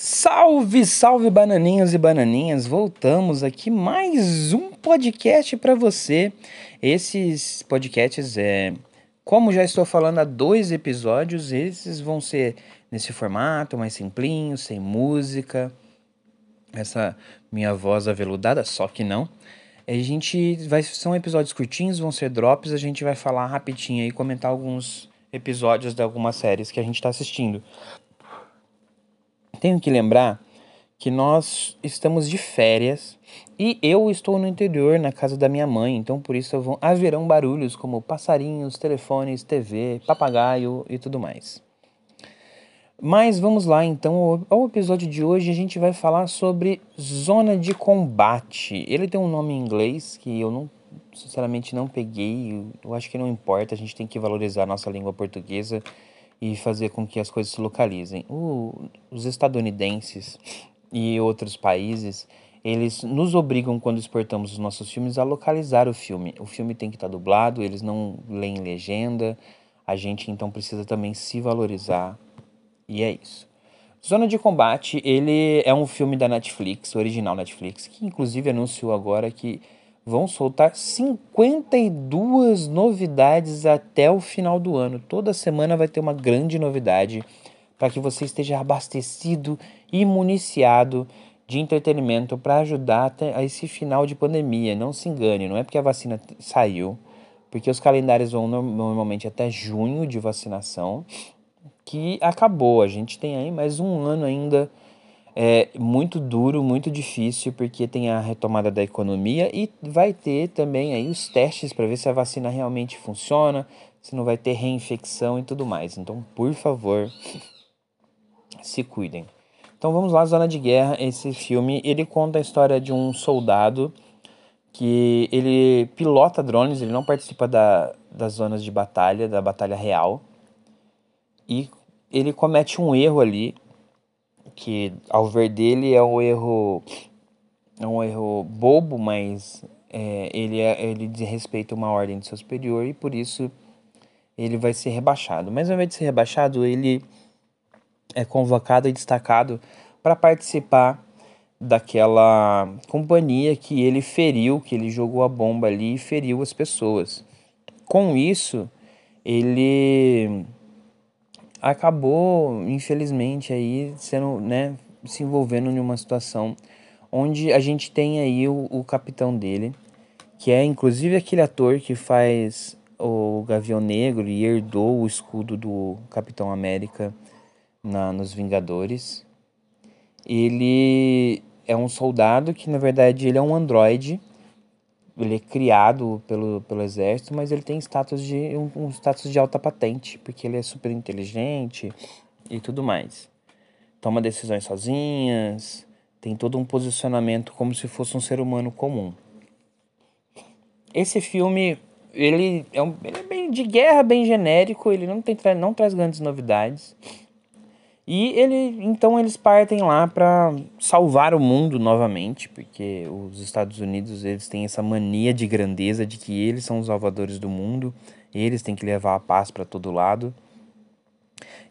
Salve, salve bananinhos e bananinhas! Voltamos aqui mais um podcast para você. Esses podcasts é, como já estou falando há dois episódios, esses vão ser nesse formato mais simplinho, sem música. Essa minha voz aveludada, só que não. A gente vai são episódios curtinhos, vão ser drops, a gente vai falar rapidinho e comentar alguns episódios de algumas séries que a gente está assistindo. Tenho que lembrar que nós estamos de férias e eu estou no interior, na casa da minha mãe, então por isso vão, haverão barulhos como passarinhos, telefones, TV, papagaio e tudo mais. Mas vamos lá então. Ao episódio de hoje a gente vai falar sobre zona de combate. Ele tem um nome em inglês que eu não sinceramente não peguei, eu acho que não importa, a gente tem que valorizar a nossa língua portuguesa e fazer com que as coisas se localizem. O, os estadunidenses e outros países, eles nos obrigam, quando exportamos os nossos filmes, a localizar o filme. O filme tem que estar dublado, eles não leem legenda, a gente então precisa também se valorizar. E é isso. Zona de Combate, ele é um filme da Netflix, original Netflix, que inclusive anunciou agora que vão soltar 52 novidades até o final do ano. Toda semana vai ter uma grande novidade para que você esteja abastecido e municiado de entretenimento para ajudar a esse final de pandemia. Não se engane, não é porque a vacina saiu, porque os calendários vão normalmente até junho de vacinação, que acabou. A gente tem aí mais um ano ainda é muito duro, muito difícil, porque tem a retomada da economia e vai ter também aí os testes para ver se a vacina realmente funciona, se não vai ter reinfecção e tudo mais. Então, por favor, se cuidem. Então vamos lá, Zona de Guerra. Esse filme ele conta a história de um soldado que ele pilota drones, ele não participa da, das zonas de batalha, da batalha real. E ele comete um erro ali que ao ver dele é um erro é um erro bobo, mas é, ele é, ele desrespeita uma ordem de seu superior e por isso ele vai ser rebaixado. Mas ao invés de ser rebaixado, ele é convocado e destacado para participar daquela companhia que ele feriu, que ele jogou a bomba ali e feriu as pessoas. Com isso, ele acabou, infelizmente, aí sendo, né, se envolvendo em uma situação onde a gente tem aí o, o capitão dele, que é inclusive aquele ator que faz o Gavião Negro e herdou o escudo do Capitão América na, nos Vingadores. Ele é um soldado que na verdade ele é um androide ele é criado pelo, pelo exército, mas ele tem status de um, um status de alta patente, porque ele é super inteligente e tudo mais. Toma decisões sozinhas, tem todo um posicionamento como se fosse um ser humano comum. Esse filme, ele é, um, ele é bem de guerra, bem genérico, ele não, tem, não traz grandes novidades. E ele, então eles partem lá para salvar o mundo novamente, porque os Estados Unidos eles têm essa mania de grandeza de que eles são os salvadores do mundo, eles têm que levar a paz para todo lado.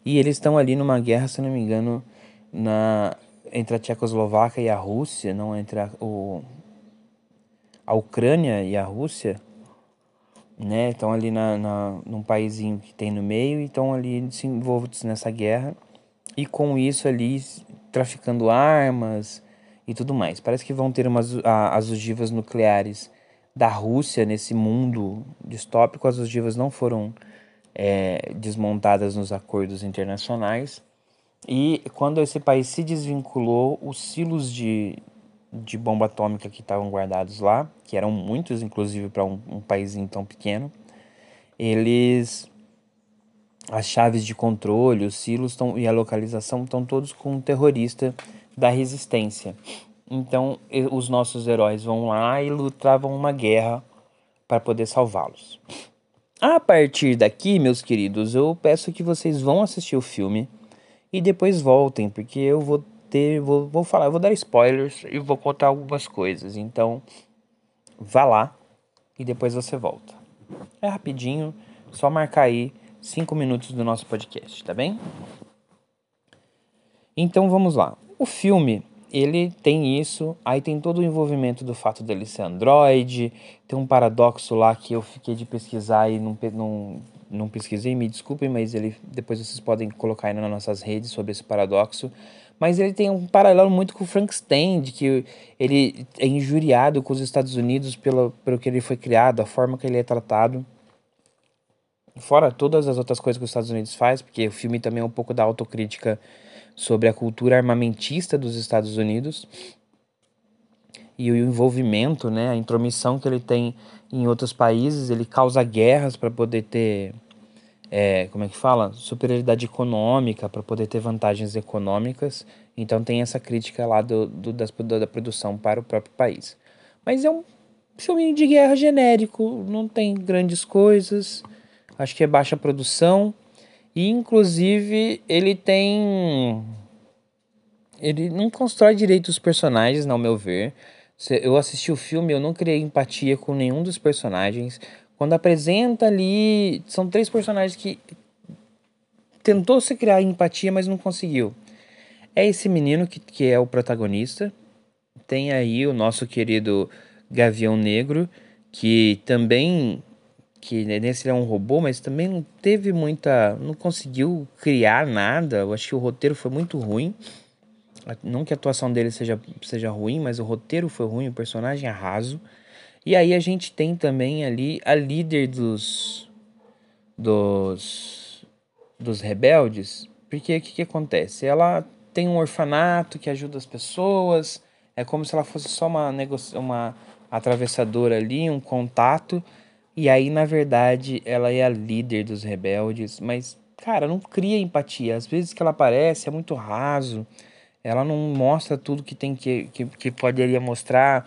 E eles estão ali numa guerra, se não me engano, na entre a Tchecoslováquia e a Rússia, não entre a, o, a Ucrânia e a Rússia, né? Estão ali na, na, num paísinho que tem no meio e estão ali se envolvidos nessa guerra e com isso ali traficando armas e tudo mais. Parece que vão ter umas, as ogivas nucleares da Rússia nesse mundo distópico. As ogivas não foram é, desmontadas nos acordos internacionais. E quando esse país se desvinculou, os silos de, de bomba atômica que estavam guardados lá, que eram muitos, inclusive para um, um país tão pequeno, eles as chaves de controle, os silos tão, e a localização estão todos com um terrorista da resistência. Então, os nossos heróis vão lá e lutavam uma guerra para poder salvá-los. A partir daqui, meus queridos, eu peço que vocês vão assistir o filme e depois voltem, porque eu vou ter, vou, vou falar, vou dar spoilers e vou contar algumas coisas. Então, vá lá e depois você volta. É rapidinho, só marcar aí cinco minutos do nosso podcast, tá bem? Então vamos lá. o filme, ele tem isso, aí tem todo o envolvimento do fato dele ser Android, tem um paradoxo lá que eu fiquei de pesquisar e não, não, não pesquisei, me desculpem, mas ele depois vocês podem colocar aí nas nossas redes sobre esse paradoxo. Mas ele tem um paralelo muito com o Frankenstein, de que ele é injuriado com os Estados Unidos pelo, pelo que ele foi criado, a forma que ele é tratado. Fora todas as outras coisas que os Estados Unidos faz, porque o filme também é um pouco da autocrítica sobre a cultura armamentista dos Estados Unidos e o envolvimento, né, a intromissão que ele tem em outros países, ele causa guerras para poder ter, é, como é que fala, superioridade econômica, para poder ter vantagens econômicas. Então tem essa crítica lá do, do das, da produção para o próprio país. Mas é um filme de guerra genérico, não tem grandes coisas, acho que é baixa produção e inclusive ele tem ele não constrói direito os personagens, ao meu ver. Eu assisti o filme, eu não criei empatia com nenhum dos personagens. Quando apresenta ali, são três personagens que tentou se criar empatia, mas não conseguiu. É esse menino que, que é o protagonista. Tem aí o nosso querido Gavião Negro, que também que nesse ele é um robô, mas também não teve muita, não conseguiu criar nada. Eu acho que o roteiro foi muito ruim. Não que a atuação dele seja, seja ruim, mas o roteiro foi ruim, o personagem é raso. E aí a gente tem também ali a líder dos dos dos rebeldes, porque o que, que acontece? Ela tem um orfanato que ajuda as pessoas, é como se ela fosse só uma uma atravessadora ali, um contato. E aí, na verdade, ela é a líder dos rebeldes, mas cara, não cria empatia. Às vezes que ela aparece é muito raso ela não mostra tudo que tem que, que, que poderia mostrar,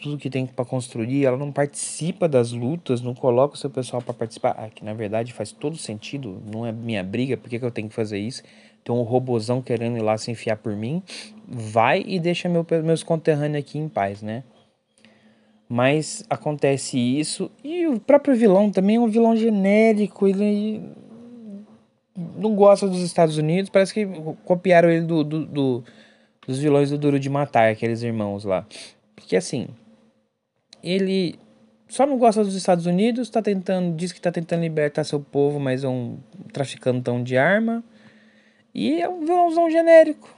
tudo que tem para construir, ela não participa das lutas, não coloca o seu pessoal para participar. Ah, que na verdade faz todo sentido, não é minha briga, por que, que eu tenho que fazer isso? Tem um robozão querendo ir lá se enfiar por mim, vai e deixa meu, meus conterrâneos aqui em paz, né? Mas acontece isso, e o próprio vilão também é um vilão genérico, ele não gosta dos Estados Unidos, parece que copiaram ele do, do, do, dos vilões do Duro de Matar, aqueles irmãos lá. Porque assim, ele só não gosta dos Estados Unidos, tá tentando, diz que tá tentando libertar seu povo, mas é um traficantão de arma. E é um vilãozão genérico.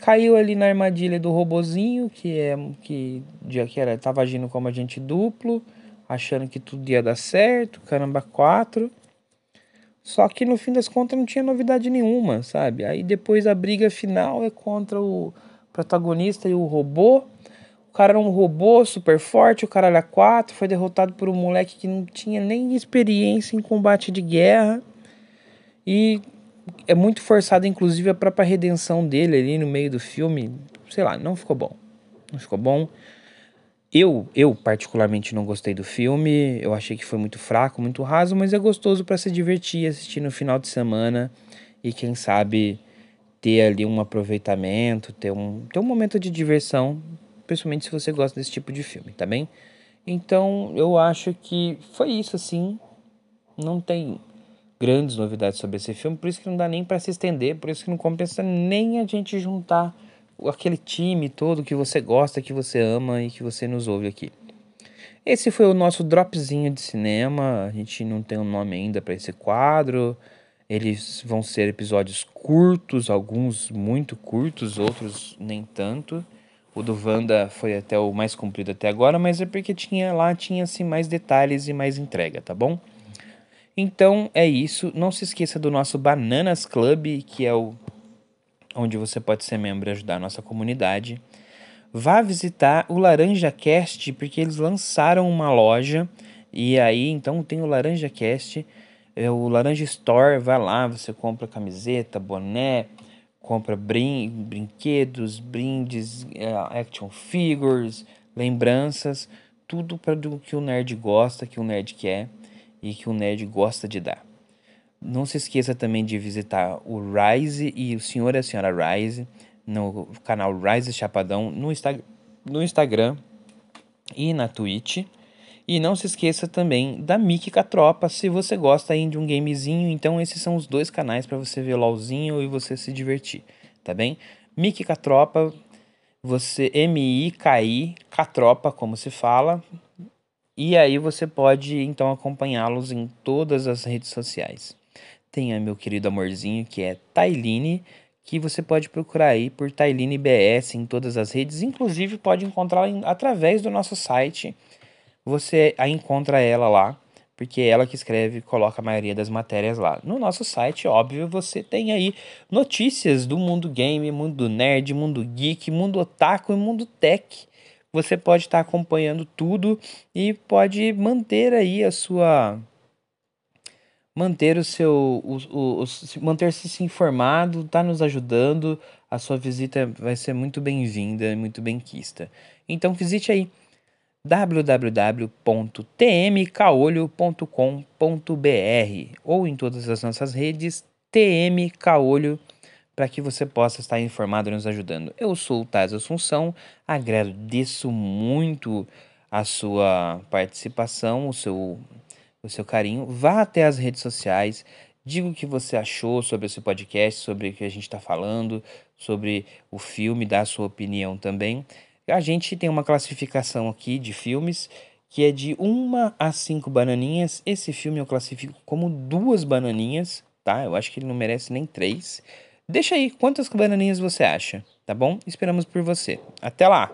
Caiu ali na armadilha do robozinho, que é que, que era, tava agindo como agente duplo, achando que tudo ia dar certo, caramba, quatro. Só que no fim das contas não tinha novidade nenhuma, sabe? Aí depois a briga final é contra o protagonista e o robô. O cara era um robô super forte, o cara era quatro, foi derrotado por um moleque que não tinha nem experiência em combate de guerra. E é muito forçado, inclusive, a própria redenção dele ali no meio do filme. Sei lá, não ficou bom. Não ficou bom. Eu, eu particularmente não gostei do filme, eu achei que foi muito fraco, muito raso, mas é gostoso para se divertir, assistir no final de semana e quem sabe ter ali um aproveitamento, ter um, ter um momento de diversão, principalmente se você gosta desse tipo de filme, tá bem? Então eu acho que foi isso assim, não tem grandes novidades sobre esse filme, por isso que não dá nem para se estender, por isso que não compensa nem a gente juntar aquele time todo que você gosta, que você ama e que você nos ouve aqui. Esse foi o nosso dropzinho de cinema. A gente não tem um nome ainda para esse quadro. Eles vão ser episódios curtos, alguns muito curtos, outros nem tanto. O do Wanda foi até o mais comprido até agora, mas é porque tinha lá tinha assim mais detalhes e mais entrega, tá bom? Então é isso. Não se esqueça do nosso Bananas Club, que é o onde você pode ser membro e ajudar a nossa comunidade. Vá visitar o Laranja Cast, porque eles lançaram uma loja. E aí, então, tem o Laranja Cast, é o Laranja Store. Vai lá, você compra camiseta, boné, compra brin brinquedos, brindes, é, action figures, lembranças, tudo para do que o nerd gosta, que o nerd quer e que o nerd gosta de dar. Não se esqueça também de visitar o Rise e o Senhor e a Senhora Rise no canal Rise Chapadão no, Insta no Instagram e na Twitch. E não se esqueça também da Mickey Tropa, se você gosta aí de um gamezinho, então esses são os dois canais para você ver LOLzinho e você se divertir, tá bem? Miki Catropa, você M-I-K-I, Catropa, como se fala. E aí você pode então acompanhá-los em todas as redes sociais. Tem meu querido amorzinho que é Tailine, que você pode procurar aí por Tailine BS em todas as redes, inclusive pode encontrá-la através do nosso site. Você a encontra ela lá porque é ela que escreve e coloca a maioria das matérias lá. No nosso site, óbvio, você tem aí notícias do mundo game, mundo nerd, mundo geek, mundo otaku e mundo tech. Você pode estar acompanhando tudo e pode manter aí a sua manter o seu o, o, o manter-se informado, tá nos ajudando. A sua visita vai ser muito bem-vinda muito bem-quista. Então visite aí www.tmcaolho.com.br ou em todas as nossas redes tmcaolho para que você possa estar informado e nos ajudando. Eu sou o Taz Assunção, agradeço muito a sua participação, o seu, o seu carinho. Vá até as redes sociais, diga o que você achou sobre esse podcast, sobre o que a gente está falando, sobre o filme, dá a sua opinião também. A gente tem uma classificação aqui de filmes que é de uma a cinco bananinhas. Esse filme eu classifico como duas bananinhas, tá? Eu acho que ele não merece nem três. Deixa aí quantas bananinhas você acha, tá bom? Esperamos por você. Até lá!